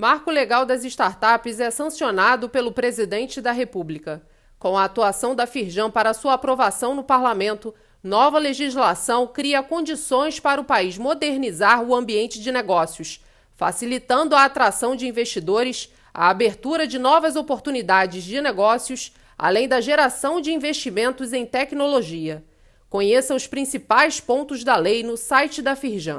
Marco Legal das Startups é sancionado pelo Presidente da República. Com a atuação da Firjan para sua aprovação no Parlamento, nova legislação cria condições para o país modernizar o ambiente de negócios, facilitando a atração de investidores, a abertura de novas oportunidades de negócios, além da geração de investimentos em tecnologia. Conheça os principais pontos da lei no site da Firjan.